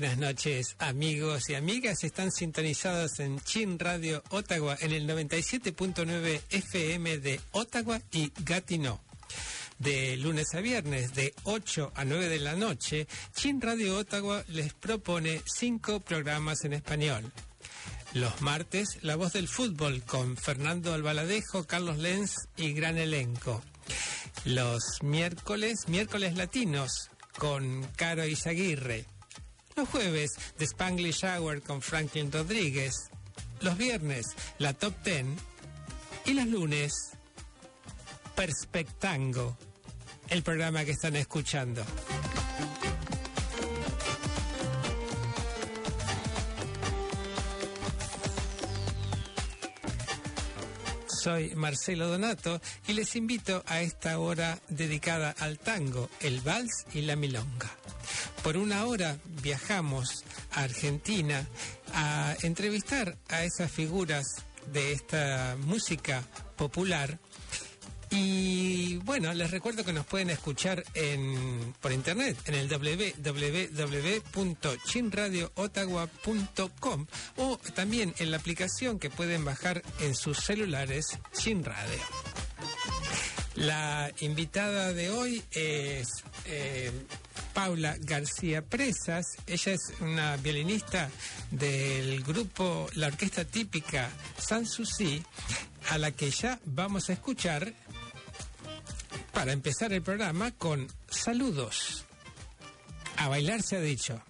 Buenas noches, amigos y amigas. Están sintonizados en Chin Radio Ottawa en el 97.9 FM de Ottawa y Gatineau. De lunes a viernes, de 8 a 9 de la noche, Chin Radio Ottawa les propone cinco programas en español. Los martes, La Voz del Fútbol con Fernando Albaladejo, Carlos Lenz y gran elenco. Los miércoles, miércoles latinos con Caro Izaguirre. Los jueves, The Spanglish Hour con Franklin Rodríguez. Los viernes, la Top Ten. Y los lunes, Perspectango, el programa que están escuchando. Soy Marcelo Donato y les invito a esta hora dedicada al tango, el vals y la milonga. Por una hora viajamos a Argentina a entrevistar a esas figuras de esta música popular. Y bueno, les recuerdo que nos pueden escuchar en, por internet en el www.chinradioottawa.com o también en la aplicación que pueden bajar en sus celulares Chin Radio. La invitada de hoy es eh, Paula García Presas. Ella es una violinista del grupo La Orquesta Típica Sanssouci, a la que ya vamos a escuchar para empezar el programa con saludos. A bailar se ha dicho.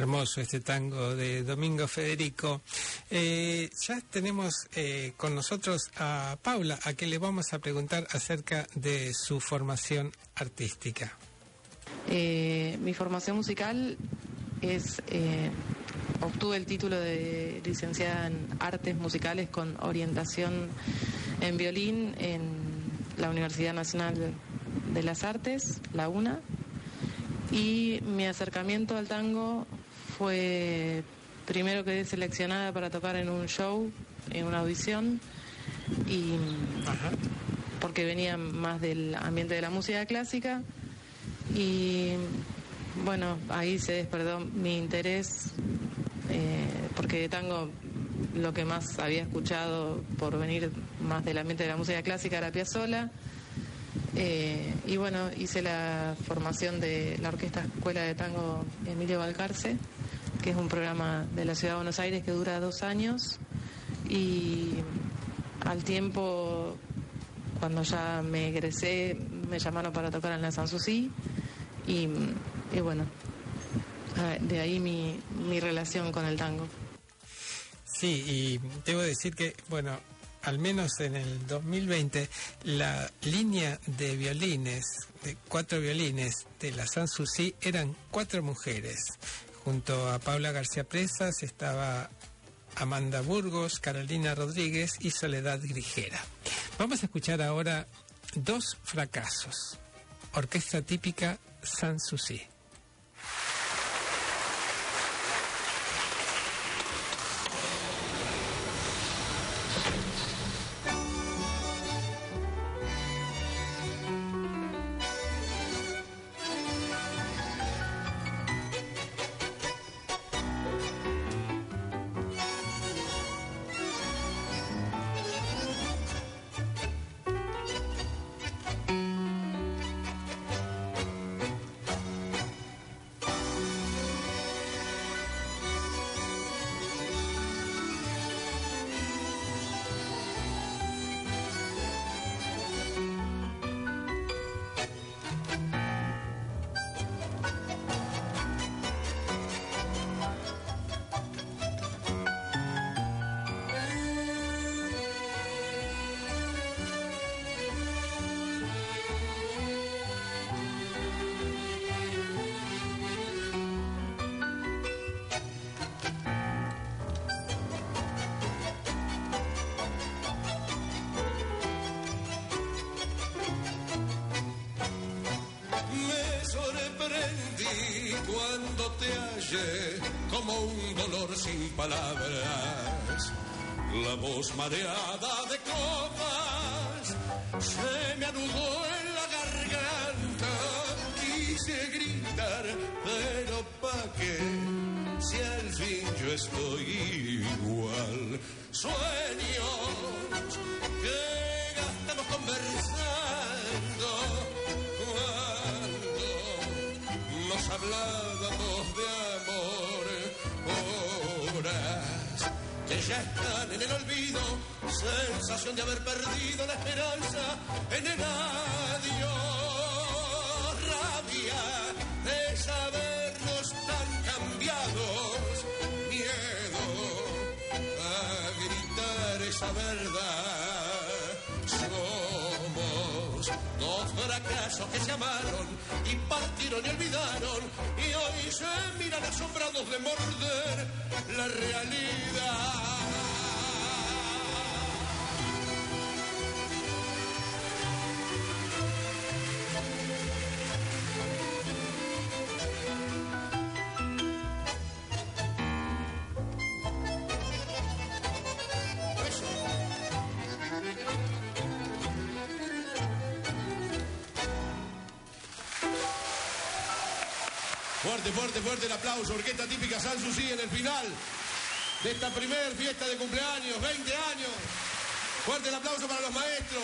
Hermoso este tango de Domingo Federico. Eh, ya tenemos eh, con nosotros a Paula, a quien le vamos a preguntar acerca de su formación artística. Eh, mi formación musical es, eh, obtuve el título de licenciada en artes musicales con orientación en violín en la Universidad Nacional de las Artes, la UNA, y mi acercamiento al tango fue primero quedé seleccionada para tocar en un show, en una audición, y porque venía más del ambiente de la música clásica. Y bueno, ahí se despertó mi interés eh, porque de tango lo que más había escuchado por venir más del ambiente de la música clásica era Piazzolla. Eh, y bueno, hice la formación de la Orquesta Escuela de Tango Emilio Balcarce, que es un programa de la Ciudad de Buenos Aires que dura dos años. Y al tiempo, cuando ya me egresé, me llamaron para tocar en la Sanssouci. Y, y bueno, de ahí mi, mi relación con el tango. Sí, y debo decir que, bueno, al menos en el 2020, la línea de violines, de cuatro violines de la Sanssouci eran cuatro mujeres. Junto a Paula García Presas estaba Amanda Burgos, Carolina Rodríguez y Soledad Grigera. Vamos a escuchar ahora dos fracasos. Orquesta típica Sanssouci. Cuando te hallé como un dolor sin palabras. La voz mareada de copas se me anudó en la garganta. Quise gritar, pero pa' qué, si al fin yo estoy igual. Sueños sensación de haber perdido la esperanza en el adiós, rabia de sabernos tan cambiados, miedo a gritar esa verdad. Somos dos fracasos que se amaron y partieron y olvidaron y hoy se miran asombrados de morder la realidad. Fuerte, fuerte, el aplauso. Orquesta típica Sanssouci en el final de esta primer fiesta de cumpleaños, 20 años. Fuerte el aplauso para los maestros.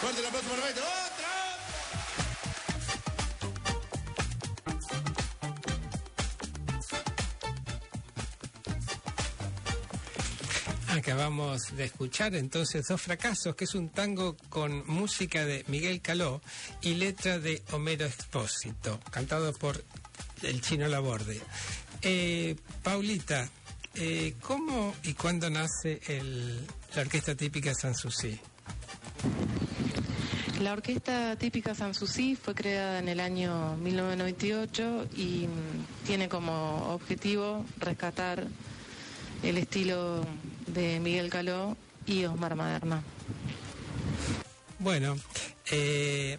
Fuerte el aplauso para los maestros. ¡Otra! Acabamos de escuchar entonces Dos Fracasos, que es un tango con música de Miguel Caló y letra de Homero Expósito, cantado por el chino Laborde. Eh, Paulita, eh, ¿cómo y cuándo nace la orquesta típica Sanssouci? La orquesta típica Sanssouci fue creada en el año 1998 y mm, tiene como objetivo rescatar el estilo de Miguel Caló y Osmar Maderna. Bueno, eh,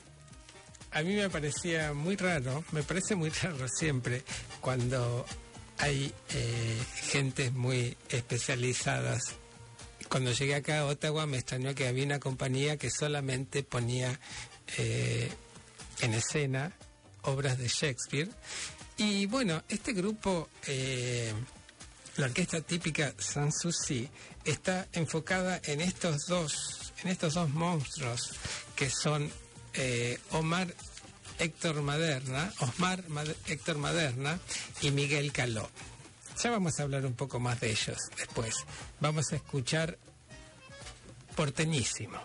a mí me parecía muy raro, me parece muy raro siempre cuando hay eh, gentes muy especializadas. Cuando llegué acá a Ottawa me extrañó que había una compañía que solamente ponía eh, en escena obras de Shakespeare. Y bueno, este grupo, eh, la orquesta típica Sanssouci, está enfocada en estos dos, en estos dos monstruos que son eh, Omar Héctor Maderna, Osmar Héctor Maderna y Miguel Caló. Ya vamos a hablar un poco más de ellos después. Vamos a escuchar Porteñísimo.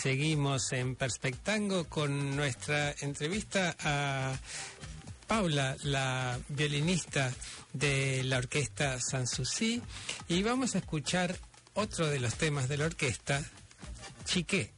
Seguimos en Perspectango con nuestra entrevista a Paula, la violinista de la orquesta Sanssouci, y vamos a escuchar otro de los temas de la orquesta, Chiqué.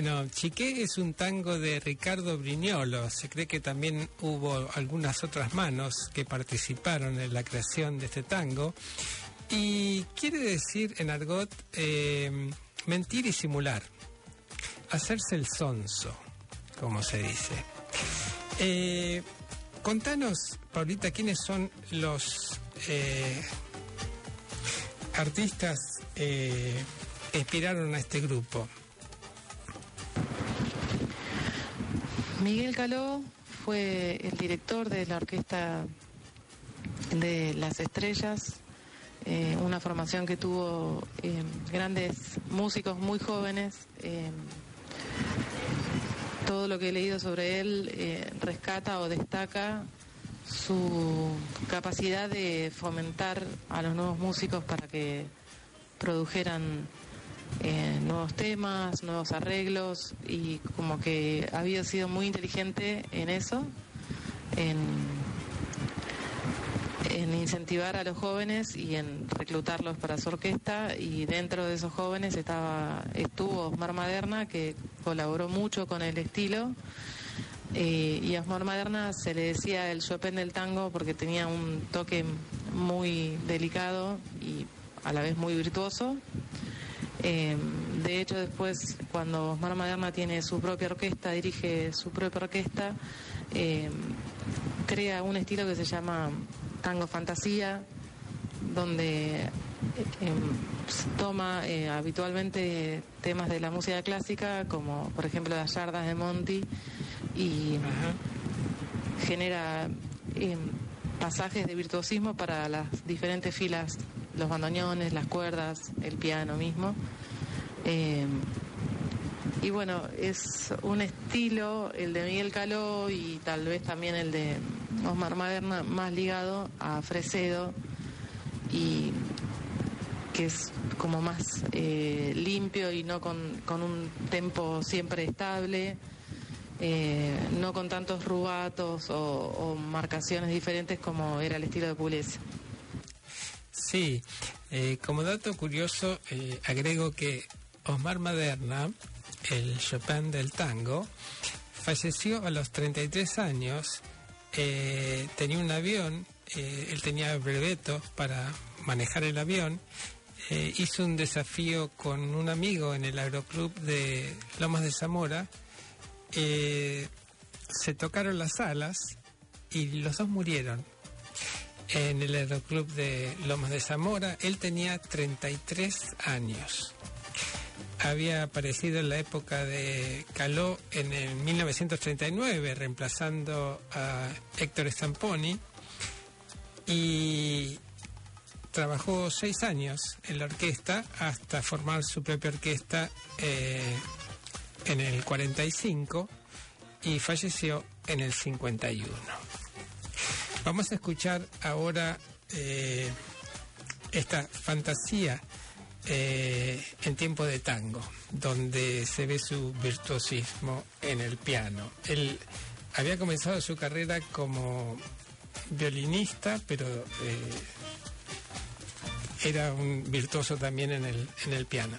Bueno, Chiqué es un tango de Ricardo Briñolo. Se cree que también hubo algunas otras manos que participaron en la creación de este tango. Y quiere decir en argot eh, mentir y simular. Hacerse el sonso, como se dice. Eh, contanos, Paulita, quiénes son los eh, artistas eh, que inspiraron a este grupo. Miguel Caló fue el director de la orquesta de Las Estrellas, eh, una formación que tuvo eh, grandes músicos muy jóvenes. eh, todo lo que he leído sobre él rescata o destaca su capacidad de fomentar a los nuevos músicos para que produjeran eh, nuevos temas, nuevos arreglos y como que había sido muy inteligente en eso, en, en incentivar a los jóvenes y en reclutarlos para su orquesta y dentro de esos jóvenes estaba estuvo Osmar Maderna que colaboró mucho con el estilo eh, y a Osmar Maderna se le decía el Chopin del tango porque tenía un toque muy delicado y a la vez muy virtuoso. Eh, de hecho, después, cuando Osmar Maderna tiene su propia orquesta, dirige su propia orquesta, eh, crea un estilo que se llama tango fantasía, donde eh, em, toma eh, habitualmente temas de la música clásica, como por ejemplo las yardas de Monty, y genera em, pasajes de virtuosismo para las diferentes filas, los bandoneones, las cuerdas, el piano mismo. Eh, y bueno, es un estilo, el de Miguel Caló y tal vez también el de Osmar Maderna, más ligado a Fresedo y que es como más eh, limpio y no con, un tempo siempre estable, eh, no con tantos rubatos o, o marcaciones diferentes como era el estilo de Pugliese. Sí, eh, como dato curioso, eh, agrego que Osmar Maderna, el Chopin del tango, falleció a los 33 años, eh, tenía un avión, eh, él tenía breveto para manejar el avión, eh, hizo un desafío con un amigo en el aeroclub de Lomas de Zamora, eh, se tocaron las alas y los dos murieron en el aeroclub de Lomas de Zamora. Él tenía 33 años. Había aparecido en la época de Caló en el 1939, reemplazando a Héctor Stamponi. Y trabajó seis años en la orquesta hasta formar su propia orquesta eh, en el 45 y falleció en el 51. Vamos a escuchar ahora eh, esta fantasía eh, en tiempo de tango, donde se ve su virtuosismo en el piano. Él había comenzado su carrera como violinista, pero eh, era un virtuoso también en el, en el piano.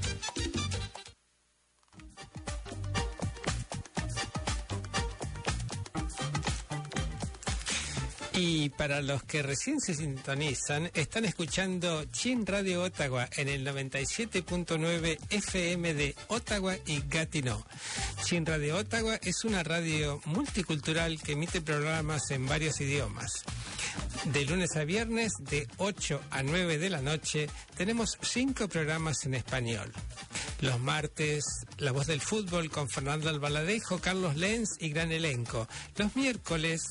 Y para los que recién se sintonizan, están escuchando Chin Radio Ottawa en el 97.9 FM de Ottawa y Gatineau. Chin Radio Ottawa es una radio multicultural que emite programas en varios idiomas. De lunes a viernes, de 8 a 9 de la noche, tenemos cinco programas en español. Los martes, La Voz del Fútbol con Fernando Albaladejo, Carlos Lenz y gran elenco. Los miércoles,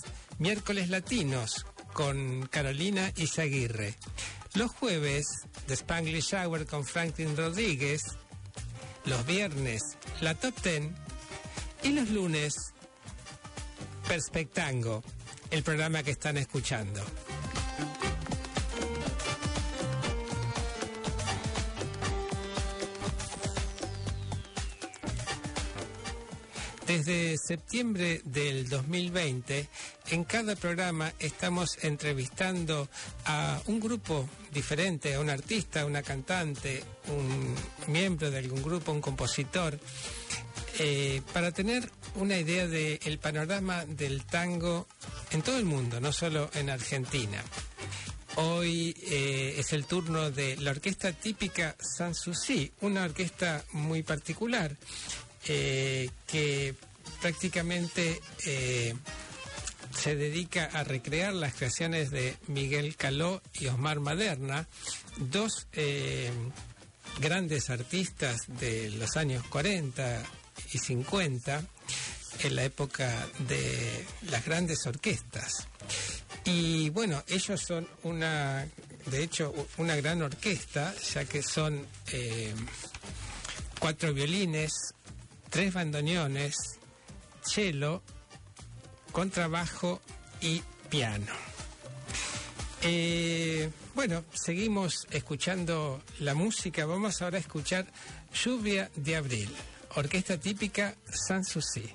Miércoles Latinos con Carolina Izaguirre. Los jueves, The Spanglish Hour con Franklin Rodríguez. Los viernes, La Top Ten. Y los lunes, Perspectango, el programa que están escuchando. Desde septiembre del 2020 en cada programa estamos entrevistando a un grupo diferente, a un artista, una cantante, un miembro de algún grupo, un compositor, eh, para tener una idea del panorama del tango en todo el mundo, no solo en Argentina. Hoy eh, es el turno de la orquesta típica Sanssouci, una orquesta muy particular eh, que prácticamente eh, se dedica a recrear las creaciones de Miguel Caló y Osmar Maderna, dos eh, grandes artistas de los años 40 y 50, en la época de las grandes orquestas. Y bueno, ellos son una, de hecho, una gran orquesta, ya que son cuatro violines, tres bandoneones, cello, contrabajo y piano. Eh, bueno, seguimos escuchando la música. Vamos ahora a escuchar Lluvia de Abril, orquesta típica Sanssouci.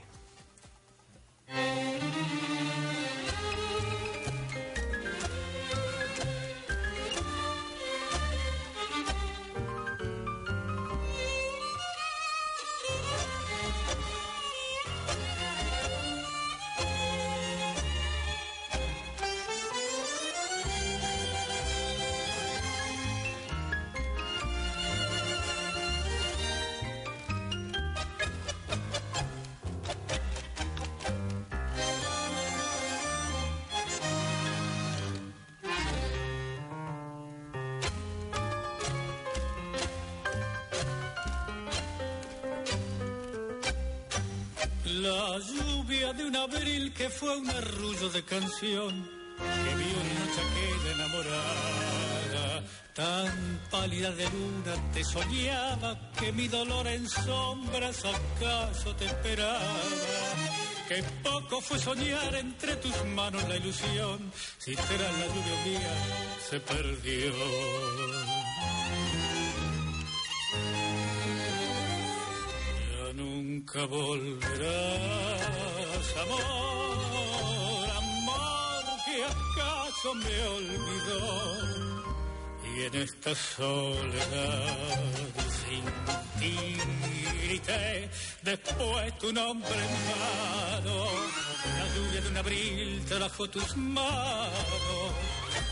La lluvia de un abril que fue un arrullo de canción que vio una chaqueta enamorada. Tan pálida de luna te soñaba que mi dolor en sombras acaso te esperaba. Que poco fue soñar entre tus manos la ilusión, si tras la lluvia mía se perdió. Nunca volverás, amor, amor que acaso me olvidó. Y en esta soledad sin ti grité después tu nombre en vano. La lluvia de un abril trajo tus manos,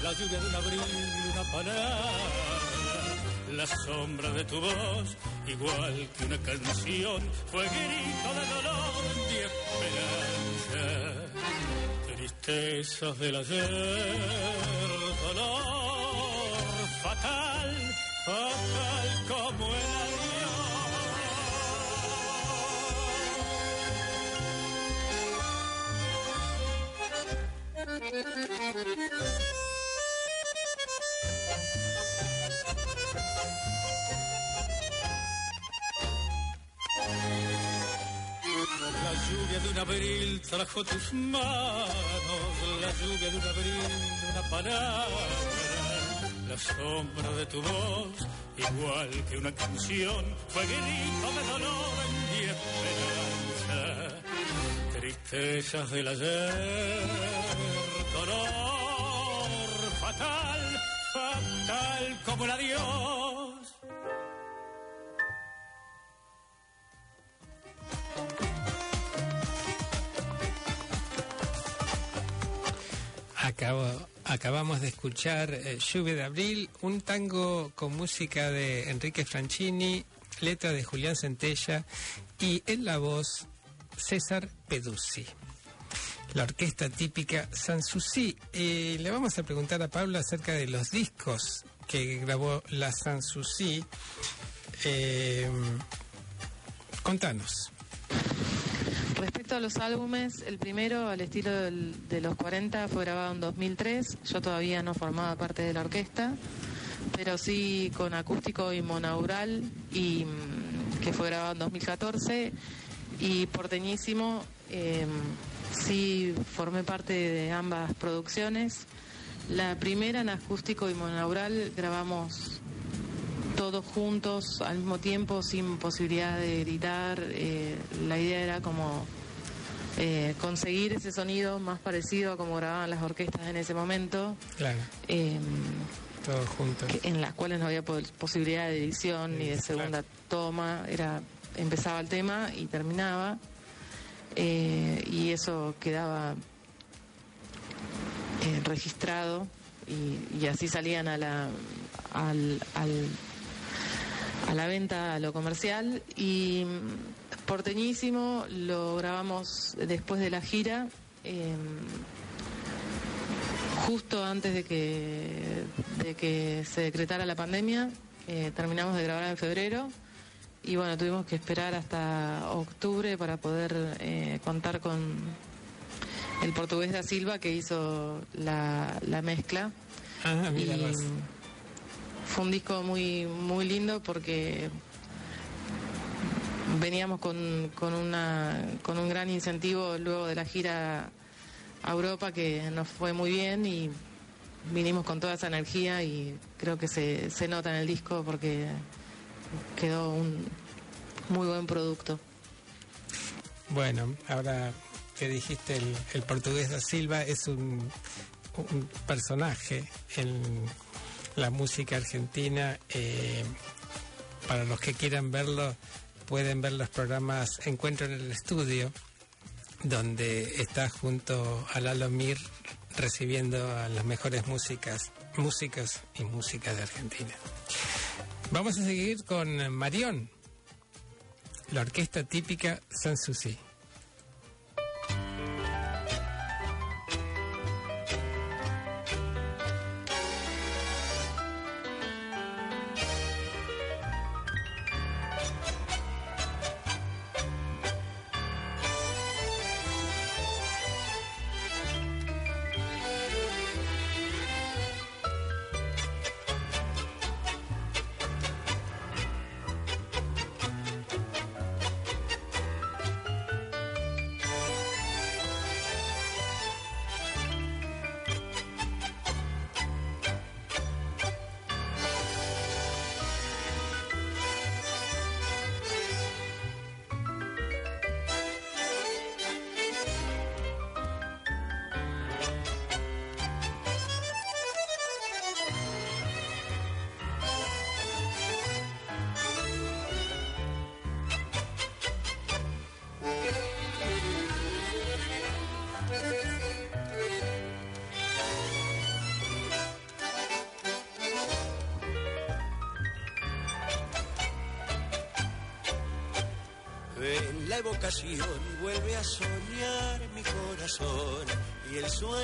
la lluvia de un abril una palabra. La sombra de tu voz, igual que una canción, fue grito de dolor y esperanza. Tristezas del ayer, dolor fatal, fatal como el abril trajo tus manos, la lluvia de un abril una palabra, la sombra de tu voz, igual que una canción, fue grito de dolor y esperanza, tristezas del ayer, dolor fatal, fatal como el adiós. Acabamos de escuchar eh, Lluvia de Abril, un tango con música de Enrique Franchini, letra de Julián Centella y en la voz César Peduzzi. La orquesta típica Sanssouci. Eh, le vamos a preguntar a Pablo acerca de los discos que grabó la Sanssouci. Eh, contanos. Respecto a los álbumes, el primero, al estilo de los 40, fue grabado en 2003. Yo todavía no formaba parte de la orquesta, pero sí con acústico y monaural, y, mm, que fue grabado en 2014. Y porteñísimo, eh, sí formé parte de ambas producciones. La primera en acústico y monaural grabamos todos juntos al mismo tiempo sin posibilidad de gritar. eh, la idea era como eh, conseguir ese sonido más parecido a como grababan las orquestas en ese momento, Claro, eh, todos juntos. en las cuales no había po- posibilidad de edición ni de segunda toma, era empezaba el tema y terminaba, eh, y eso quedaba registrado y, y así salían a la al, al- a la venta a lo comercial y mm, porteñísimo lo grabamos después de la gira eh, justo antes de que de que se decretara la pandemia eh, terminamos de grabar en febrero y bueno tuvimos que esperar hasta octubre para poder eh, contar con el portugués da Silva que hizo la, la mezcla Ah, mira y. fue un disco muy muy lindo porque veníamos con, con una con un gran incentivo luego de la gira a Europa que nos fue muy bien y vinimos con toda esa energía y creo que se, se nota en el disco porque quedó un muy buen producto. Bueno, ahora que dijiste el, el portugués da Silva es un, un personaje en la música argentina. eh, para los que quieran verlo, pueden ver los programas Encuentro en el Estudio, donde está junto a Lalo Mir recibiendo a las mejores músicas, músicos y músicas de Argentina. Vamos a seguir con Marión, la orquesta típica Sanssouci.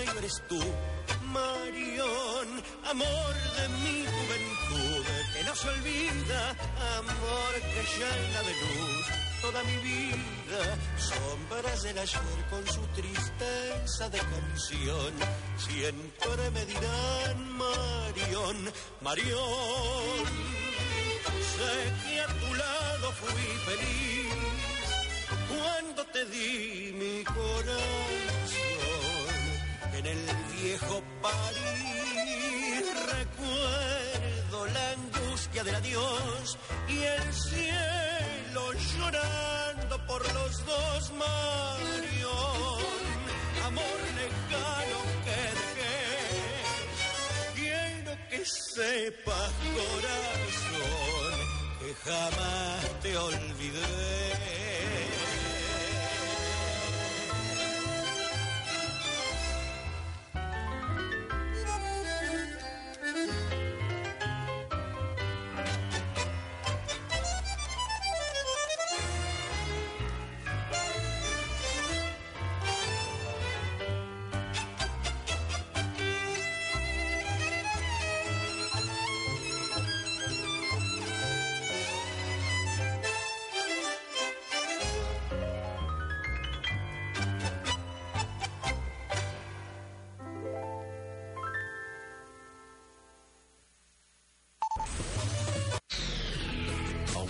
Eres tú, Marión, amor de mi juventud que no se olvida, amor que llena de luz toda mi vida, sombras del ayer con su tristeza de canción, siempre me dirán Marión, Marión, sé que a tu lado fui feliz cuando te di mi corazón en el viejo París. Recuerdo la angustia del adiós y el cielo llorando por los dos Marión. Amor lejano que dejé. Quiero que sepas, corazón, que jamás te olvidé.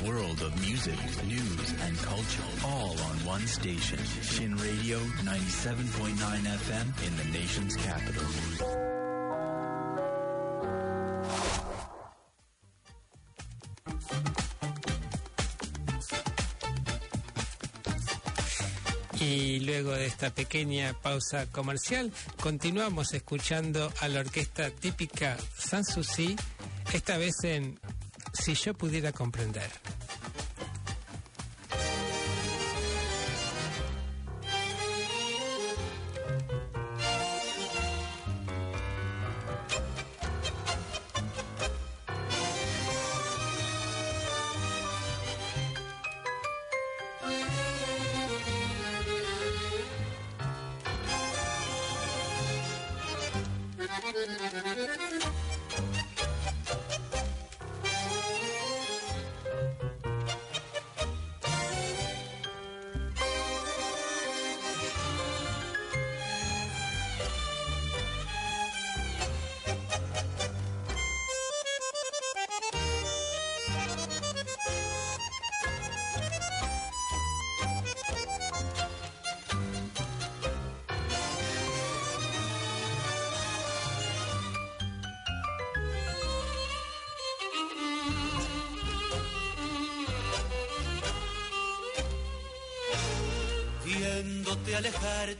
World of music, news, and culture, all on one station. Shin Radio 97.9 FM in the nation's capital. Y luego de esta pequeña pausa comercial, continuamos escuchando a la orquesta típica Sanssouci, esta vez en Si yo pudiera comprender.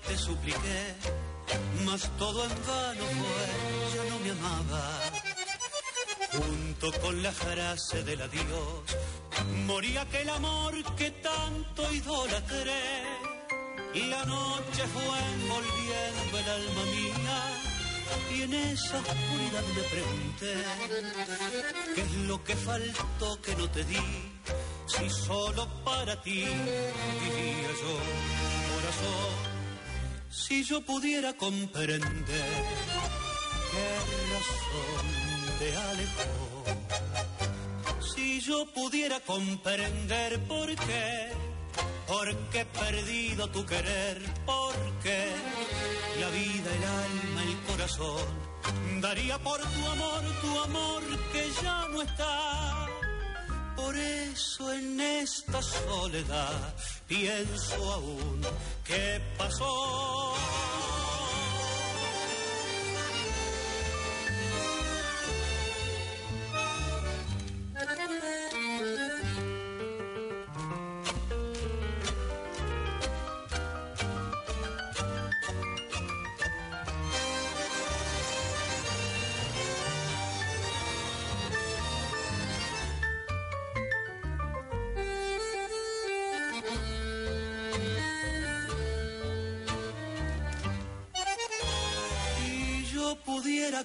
Te supliqué, mas todo en vano fue, ya no me amaba. Junto con la frase del adiós, moría aquel amor que tanto idolatré. Y la noche fue envolviendo el alma mía, y en esa oscuridad me pregunté, ¿qué es lo que faltó que no te di? Si solo para ti vivía yo, corazón, si yo pudiera comprender qué razón te alejó, si yo pudiera comprender por qué, porque he perdido tu querer, porque la vida, el alma, el corazón, daría por tu amor, tu amor que ya no está. Por eso en esta soledad pienso aún qué pasó.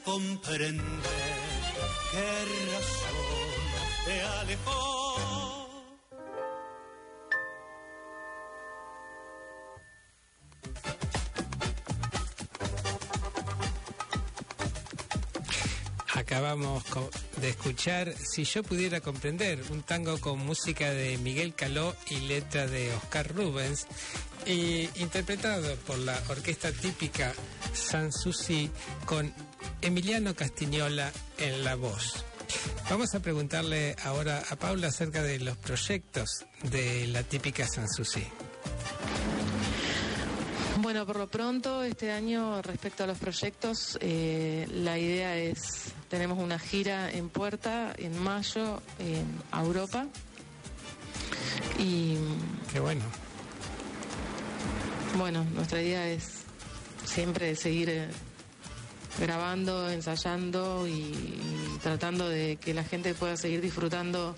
Pudiera comprender qué razón te alejó. Acabamos de escuchar Si yo pudiera comprender, un tango con música de Miguel Caló y letra de Oscar Rubens, y interpretado por la orquesta típica Sanssouci con Emiliano Castiñola en la voz. Vamos a preguntarle ahora a Paula acerca de los proyectos de la típica Sanssouci. Bueno, por lo pronto, este año, respecto a los proyectos, eh, la idea es, tenemos una gira en puerta en mayo en a Europa. Y Qué bueno. bueno, nuestra idea es siempre seguir eh, grabando, ensayando y, tratando de que la gente pueda seguir disfrutando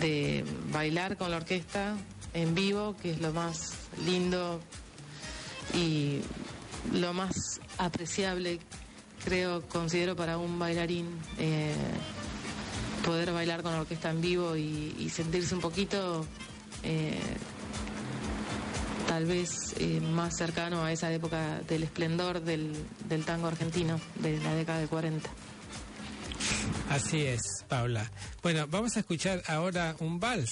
de bailar con la orquesta en vivo, que es lo más lindo y lo más apreciable, creo, considero para un bailarín, eh, poder bailar con la orquesta en vivo y, y sentirse un poquito, eh, tal vez, eh, más cercano a esa época del esplendor del, del tango argentino, de la década de 40. Así es, Paula. Bueno, vamos a escuchar ahora un vals,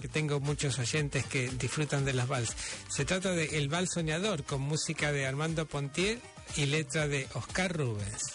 que tengo muchos oyentes que disfrutan de las vals. Se trata de El Vals Soñador, con música de Armando Pontier y letra de Oscar Rubens.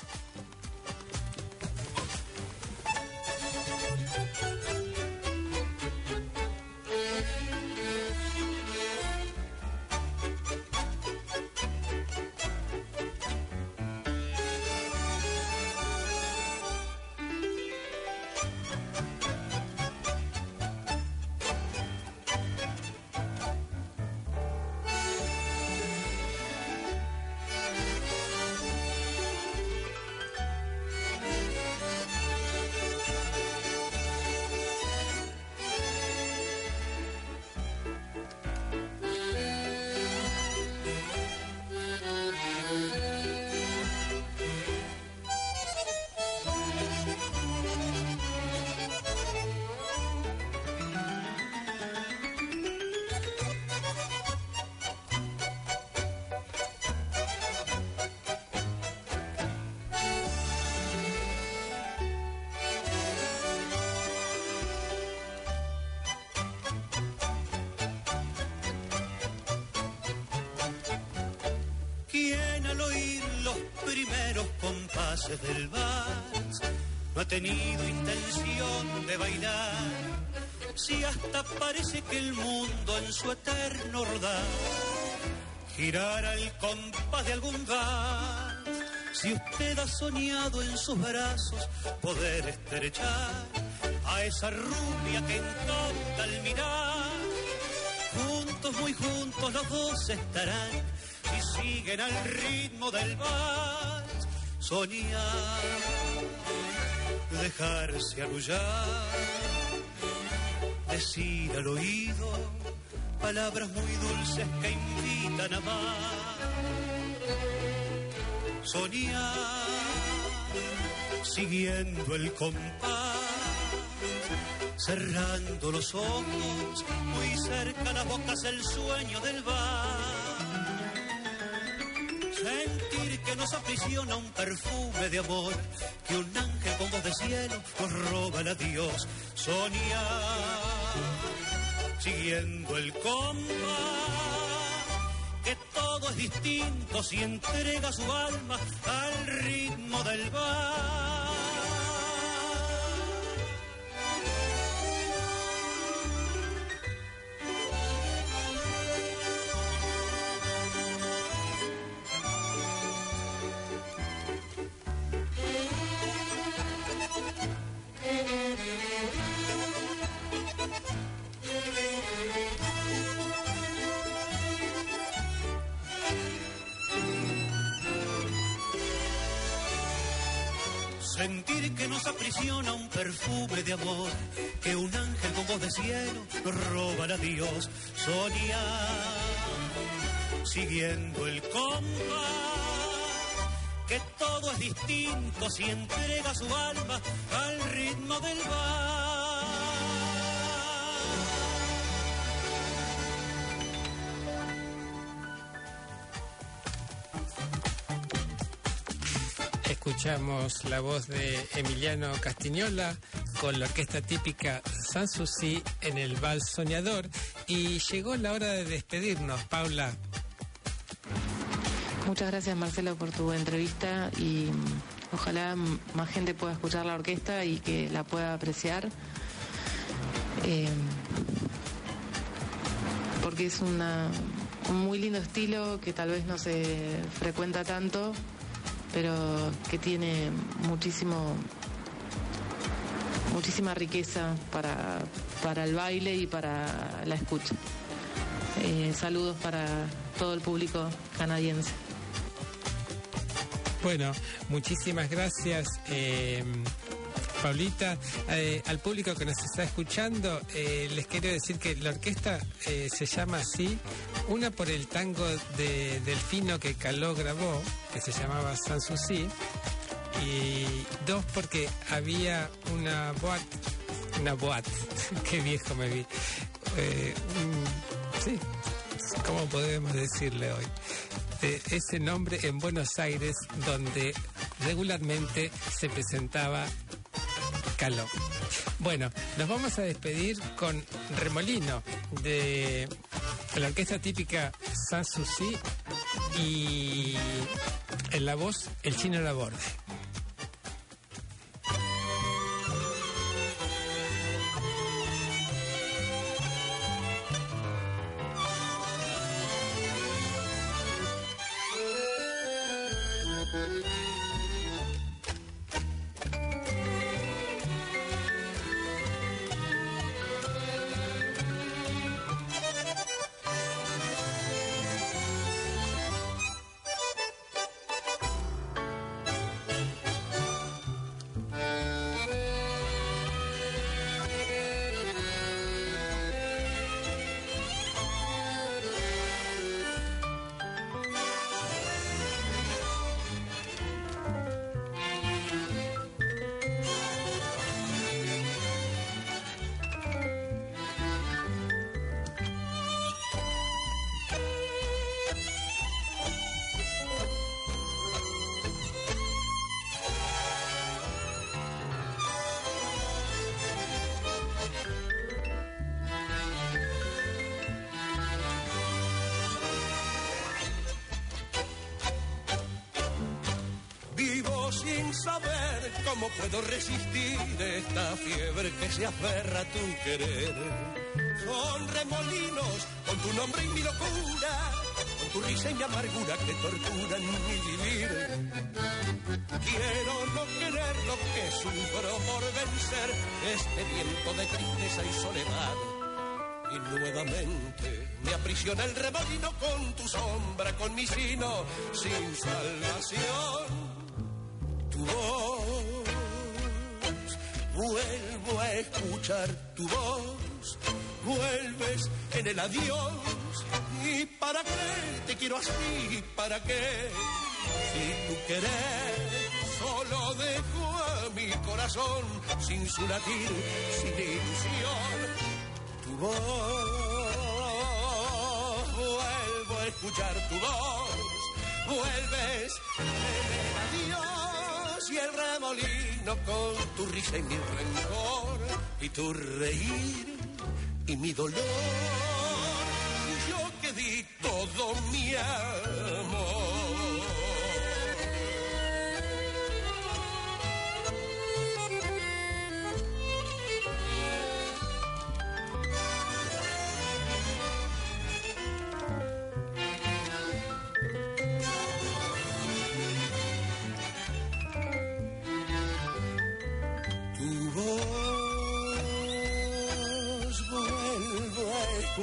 Soñado en sus brazos poder estrechar a esa rubia que encanta al mirar, juntos, muy juntos los dos estarán y siguen al ritmo del vals. Soñar, dejarse arrullar, decir al oído palabras muy dulces que invitan a amar. Soñar, siguiendo el compás, cerrando los ojos, muy cerca las bocas el sueño del bar. Sentir que nos aprisiona un perfume de amor, que un ángel con voz de cielo nos roba el adiós. Soñar, siguiendo el compás, que todo es distinto si entrega su alma al ritmo del bar. Sentir que nos aprisiona un perfume de amor, que un ángel con voz de cielo roba a Dios. Soñar, siguiendo el compás, que todo es distinto si entrega su alma al ritmo del bar. Escuchamos la voz de Emiliano Castiñola con la orquesta típica Sanssouci en el Vals Soñador y llegó la hora de despedirnos, Paula. Muchas gracias Marcelo por tu entrevista y mm, ojalá más gente pueda escuchar la orquesta y que la pueda apreciar. Eh, porque es un muy lindo estilo que tal vez no se frecuenta tanto, pero que tiene muchísimo muchísima riqueza para, para el baile y para la escucha. Eh, saludos para todo el público canadiense. Bueno, muchísimas gracias. eh, Paulita, Eh, al público que nos está escuchando, eh, les quiero decir que la orquesta eh, se llama así, una por el tango de Delfino que Caló grabó, que se llamaba Sanssouci, y dos porque había una boat, una boat, qué viejo me vi, sí, ¿cómo podemos decirle hoy? De ese nombre en Buenos Aires, donde regularmente se presentaba Bueno, nos vamos a despedir con Remolino de la orquesta típica Sanssouci y en la voz el chino Laborde. Aferra tu querer. Son remolinos con tu nombre y mi locura, con tu risa y mi amargura que torturan mi vivir. Quiero no querer lo que sufro por vencer este viento de tristeza y soledad. Y nuevamente me aprisiona el remolino con tu sombra, con mi sino, sin salvación. Tu voz, vuelvo a escuchar tu voz, vuelves en el adiós. ¿Y para qué te quiero así? ¿Para qué? Si tu querer solo dejo a mi corazón sin su latir, sin ilusión. Tu voz, vuelvo a escuchar tu voz, vuelves en el adiós y el remolino con tu risa y mi rencor y tu reír y mi dolor. Yo que di todo mi amor.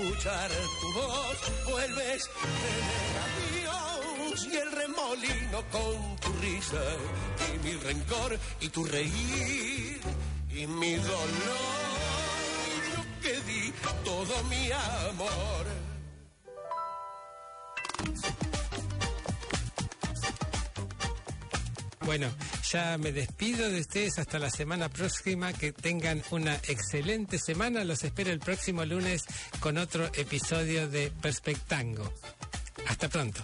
Escuchar tu voz, vuelves en el adiós y el remolino con tu risa y mi rencor y tu reír y mi dolor. Yo que di todo mi amor. Bueno, ya me despido de ustedes hasta la semana próxima. Que tengan una excelente semana. Los espero el próximo lunes con otro episodio de Perspectango. Hasta pronto.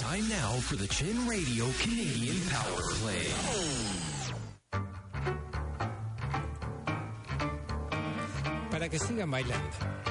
Time now for the Chin Radio Canadian Power Play. Para que sigan bailando.